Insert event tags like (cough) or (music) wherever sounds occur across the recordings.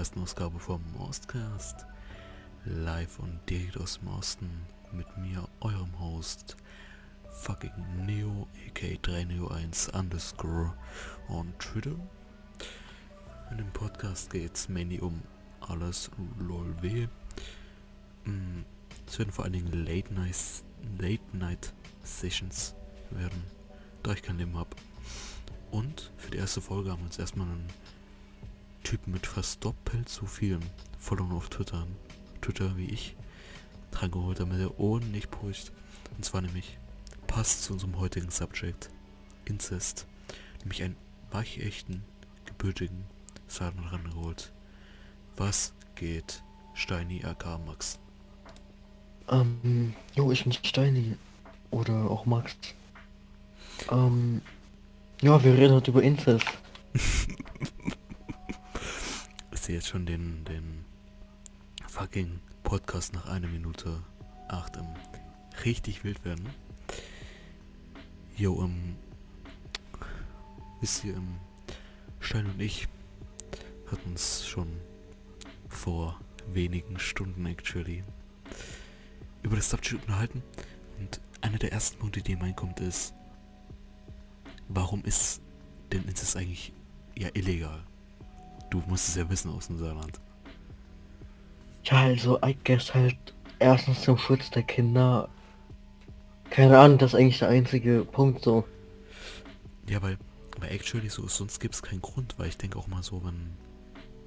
ersten Ausgabe vom Ostcast. Live und direkt aus dem Osten mit mir, eurem Host, fucking Neo, aka 3neo1 underscore on Twitter. In dem Podcast geht es mainly um alles LOLW. Mm, Es werden vor allen Dingen Late Night, Late Night Sessions werden, da ich kein Leben habe. Und für die erste Folge haben wir uns erstmal einen Typen mit fast doppelt so vielen Followern auf Twitter, Twitter wie ich, dran geholt, damit er ordentlich pusht. Und zwar nämlich passt zu unserem heutigen Subject, Incest. Nämlich einen weichechten, gebürtigen Saden rangeholt. Was geht, Steini AK Max? Ähm, jo, ich bin Steini. Oder auch Max. Ähm, ja, wir reden heute über Incest. (laughs) Sehe jetzt schon den, den fucking Podcast nach einer Minute acht im richtig wild werden. Jo, ähm, wisst ihr, ähm, Stein und ich hatten uns schon vor wenigen Stunden actually über das Subject unterhalten und einer der ersten Punkte, die mir reinkommt, ist, warum ist denn Incest eigentlich ja illegal? Du musst es ja wissen aus dem Saarland. Ja, also, I guess halt erstens zum Schutz der Kinder. Keine Ahnung, das ist eigentlich der einzige Punkt so. Ja, weil, weil actually so ist, sonst gibt es keinen Grund, weil ich denke auch mal so, wenn,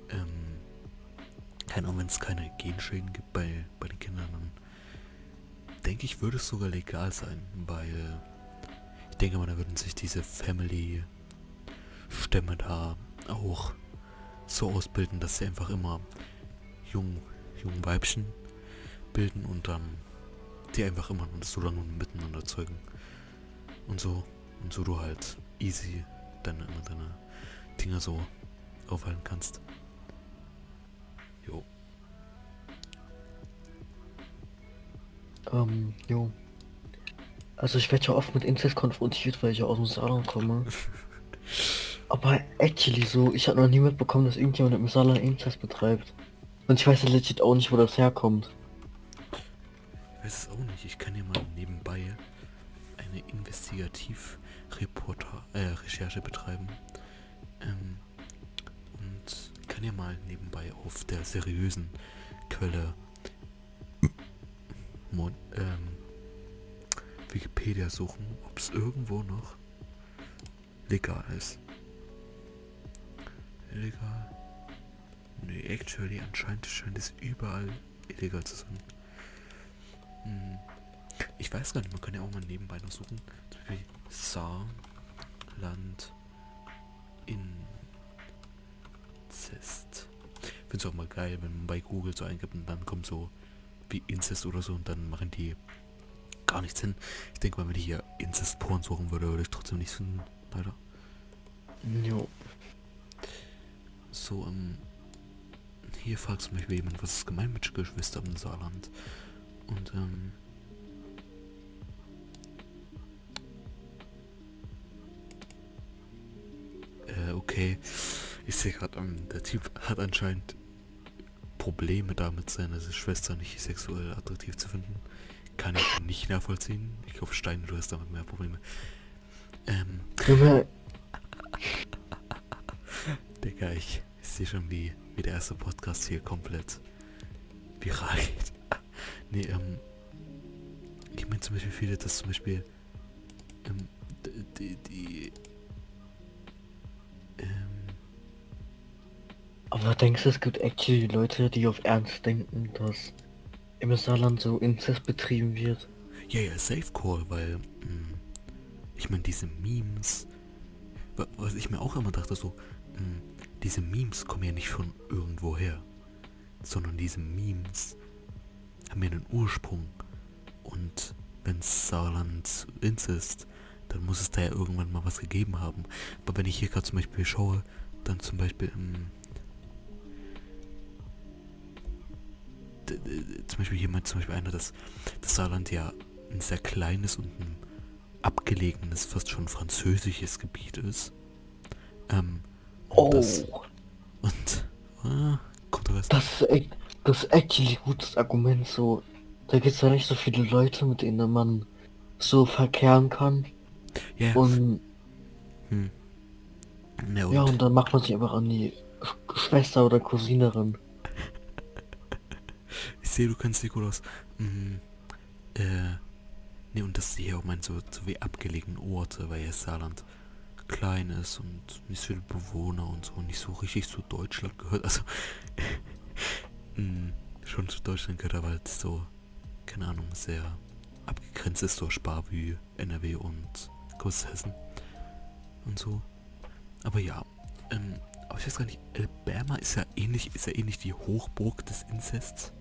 ähm, keine Ahnung, wenn es keine Genschäden gibt bei, bei den Kindern, dann denke ich, würde es sogar legal sein, weil ich denke mal, da würden sich diese Family-Stämme da auch so ausbilden, dass sie einfach immer jung, jung Weibchen bilden und dann die einfach immer so lange miteinander zeugen. Und so, und so du halt easy deine, immer deine Dinger so aufhalten kannst. Jo. Ähm, jo. Also ich werde ja oft mit Incest konfrontiert, weil ich ja aus dem Saarland komme. (laughs) Aber actually so, ich habe noch nie mitbekommen, dass irgendjemand im Saarland Incest betreibt. Und ich weiß ja legit auch nicht, wo das herkommt. Ich weiß es auch nicht. Ich kann ja mal nebenbei eine Investigativreporter, äh, Recherche betreiben. Ähm, und kann ja mal nebenbei auf der seriösen Quelle Mon ähm, Wikipedia suchen, ob es irgendwo noch legal ist. Illegal. Nee, actually, anscheinend scheint es überall illegal zu sein. Hm. Ich weiß gar nicht, man kann ja auch mal nebenbei noch suchen. Zum Beispiel Saarland Incest. Finde es auch mal geil, wenn man bei Google so eingibt und dann kommt so wie Incest oder so und dann machen die gar nichts hin. Ich denke mal, wenn ich hier Incest-Porn suchen würde, würde ich trotzdem nichts finden. Leider. Jo. So, ähm, hier fragt zum Beispiel jemand, was ist gemein mit Geschwister im Saarland? Und, ähm, äh, okay. Ich sehe gerade, ähm, der Typ hat anscheinend Probleme damit, seine Schwester nicht sexuell attraktiv zu finden. Kann ich nicht nachvollziehen. Ich glaube, Stein, du hast damit mehr Probleme. Ähm, (laughs) Digga, ich, ich sehe schon, wie, wie der erste Podcast hier komplett viral geht. (laughs) nee, ähm, ich meine zum Beispiel viele, dass zum Beispiel, ähm, die, die, ähm, aber denkst du, es gibt actually Leute, die auf Ernst denken, dass im Saarland so Incest betrieben wird? ja, ja, Safe Call, weil, mh, ich meine, diese Memes, wa- was ich mir auch immer dachte, so, mh, diese Memes kommen ja nicht von irgendwo her, sondern diese Memes haben ja einen Ursprung. Und wenn Saarland Incest, dann muss es da ja irgendwann mal was gegeben haben. Aber wenn ich hier gerade zum Beispiel schaue, dann zum Beispiel im d- zum Beispiel hier meint zum Beispiel einer, dass das Saarland ja ein sehr kleines und ein abgelegenes, fast schon französisches Gebiet ist. Ähm, Oh, das, und ah, kontrovers. das ist echt, das ist actually gutes Argument so. Da gibt's ja nicht so viele Leute, mit denen man so verkehren kann. Ja, Und hm. Ne, und, ja, und dann macht man sich einfach an die Sch- Schwester oder Cousine ran. (laughs) ich sehe, du kennst dich gut aus. Mhm. Äh, ne, und das hier auch meint so, so wie abgelegene Orte, weil ja Saarland klein ist und nicht so viele Bewohner und so, nicht so richtig zu Deutschland gehört. Also, (laughs) mh, schon zu Deutschland gehört, aber halt so, keine Ahnung, sehr abgegrenzt ist durch Sparvü, NRW und Großhessen und so. Aber ja, ähm, aber ich weiß gar nicht, Alabama ist ja ähnlich, ist ja ähnlich die Hochburg des Inzests.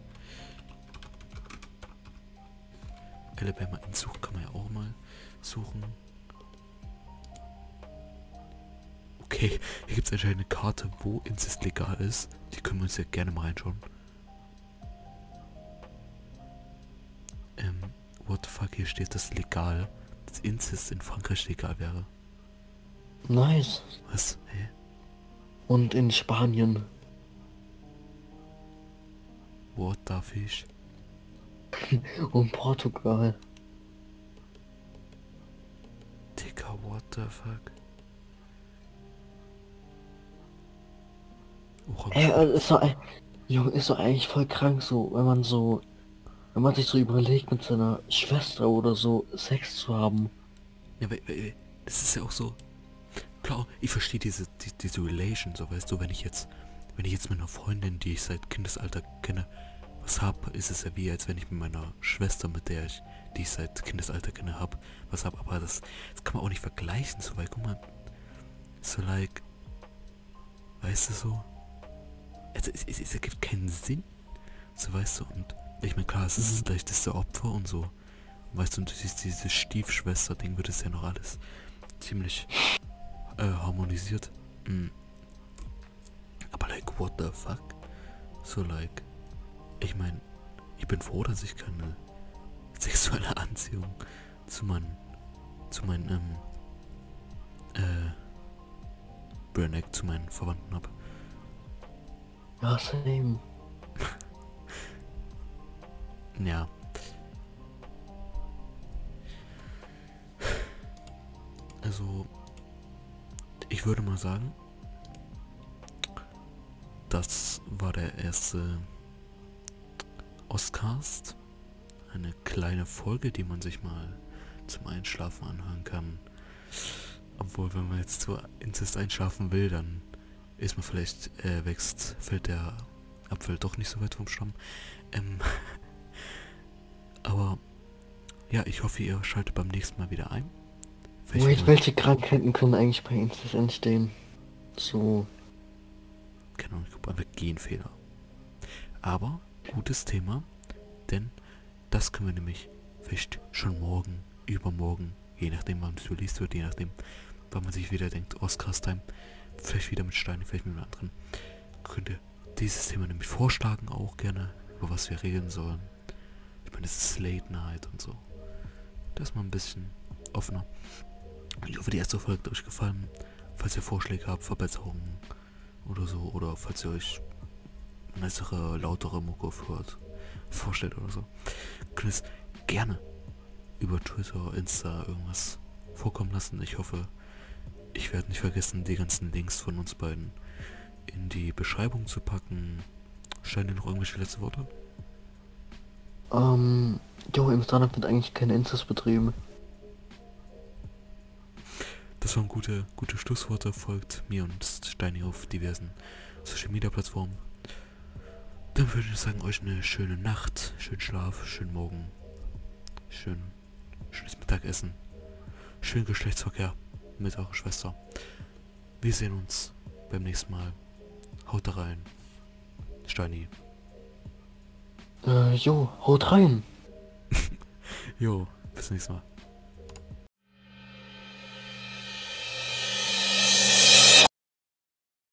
Alabama Inzucht kann man ja auch mal suchen. Okay, hier gibt es anscheinend eine Karte, wo Inzest legal ist. Die können wir uns ja gerne mal reinschauen. Ähm, what the fuck, hier steht, dass legal, dass Inzest in Frankreich legal wäre. Nice. Was? Hä? Und in Spanien. What the fish? (laughs) Und Portugal. Digga, what the fuck? Ey, ich- also ist doch, ey, Junge, ist doch eigentlich voll krank so, wenn man so, wenn man sich so überlegt, mit seiner Schwester oder so Sex zu haben. Ja, das ist ja auch so. Klar, ich verstehe diese, die, diese Relation, so weißt du, wenn ich jetzt, wenn ich jetzt mit einer Freundin, die ich seit Kindesalter kenne, was hab, ist es ja wie, als wenn ich mit meiner Schwester, mit der ich, die ich seit Kindesalter kenne, hab, was hab, aber das, das kann man auch nicht vergleichen, so, weil, guck mal, so like, weißt du so, also, es, es, es ergibt keinen Sinn, so, weißt du, und ich meine, klar, es ist das leichteste Opfer und so, weißt du, und siehst dieses Stiefschwester-Ding wird es ja noch alles ziemlich äh, harmonisiert. Mm. Aber like, what the fuck? So like, ich meine, ich bin froh, dass ich keine sexuelle (laughs) Anziehung zu meinen, zu meinen, ähm, äh, Burneck, zu meinen Verwandten habe. Ja, same. Ja. Also, ich würde mal sagen, das war der erste Oscast. Eine kleine Folge, die man sich mal zum Einschlafen anhören kann. Obwohl, wenn man jetzt zu Inzest einschlafen will, dann ist man vielleicht, äh, wächst, fällt der Apfel doch nicht so weit vom Stamm. Ähm, (laughs) aber ja, ich hoffe, ihr schaltet beim nächsten Mal wieder ein. Vielleicht Wait, welche Krankheiten können eigentlich bei Inzest entstehen? So, Keine Ahnung, ich glaube einfach Genfehler. Aber gutes Thema, denn das können wir nämlich vielleicht schon morgen, übermorgen, je nachdem wann es released wird, je nachdem wann man sich wieder denkt, Oscars-Time, vielleicht wieder mit Steinen, vielleicht mit einem anderen, könnt ihr dieses Thema nämlich vorschlagen auch gerne, über was wir reden sollen. Ich meine, es ist Late Night und so. Das ist mal ein bisschen offener. Ich hoffe, die erste Folge hat euch gefallen. Falls ihr Vorschläge habt, Verbesserungen oder so, oder falls ihr euch bessere, lautere Mucke hört, vorstellt oder so, könnt ihr es gerne über Twitter, Insta irgendwas vorkommen lassen. Ich hoffe, ich werde nicht vergessen, die ganzen Links von uns beiden in die Beschreibung zu packen. Stellen dir noch irgendwelche letzte Worte? ähm, jo, im Startup wird eigentlich kein Inzest betrieben. Das waren gute, gute Schlussworte. Folgt mir und Steini auf diversen Social Media Plattformen. Dann würde ich sagen, euch eine schöne Nacht, schönen Schlaf, schönen Morgen, schön, schönes Mittagessen, schönen Geschlechtsverkehr mit eurer Schwester. Wir sehen uns beim nächsten Mal. Haut rein. Steini. Äh, jo, haut rein. (laughs) Jo, bis nächstes Mal.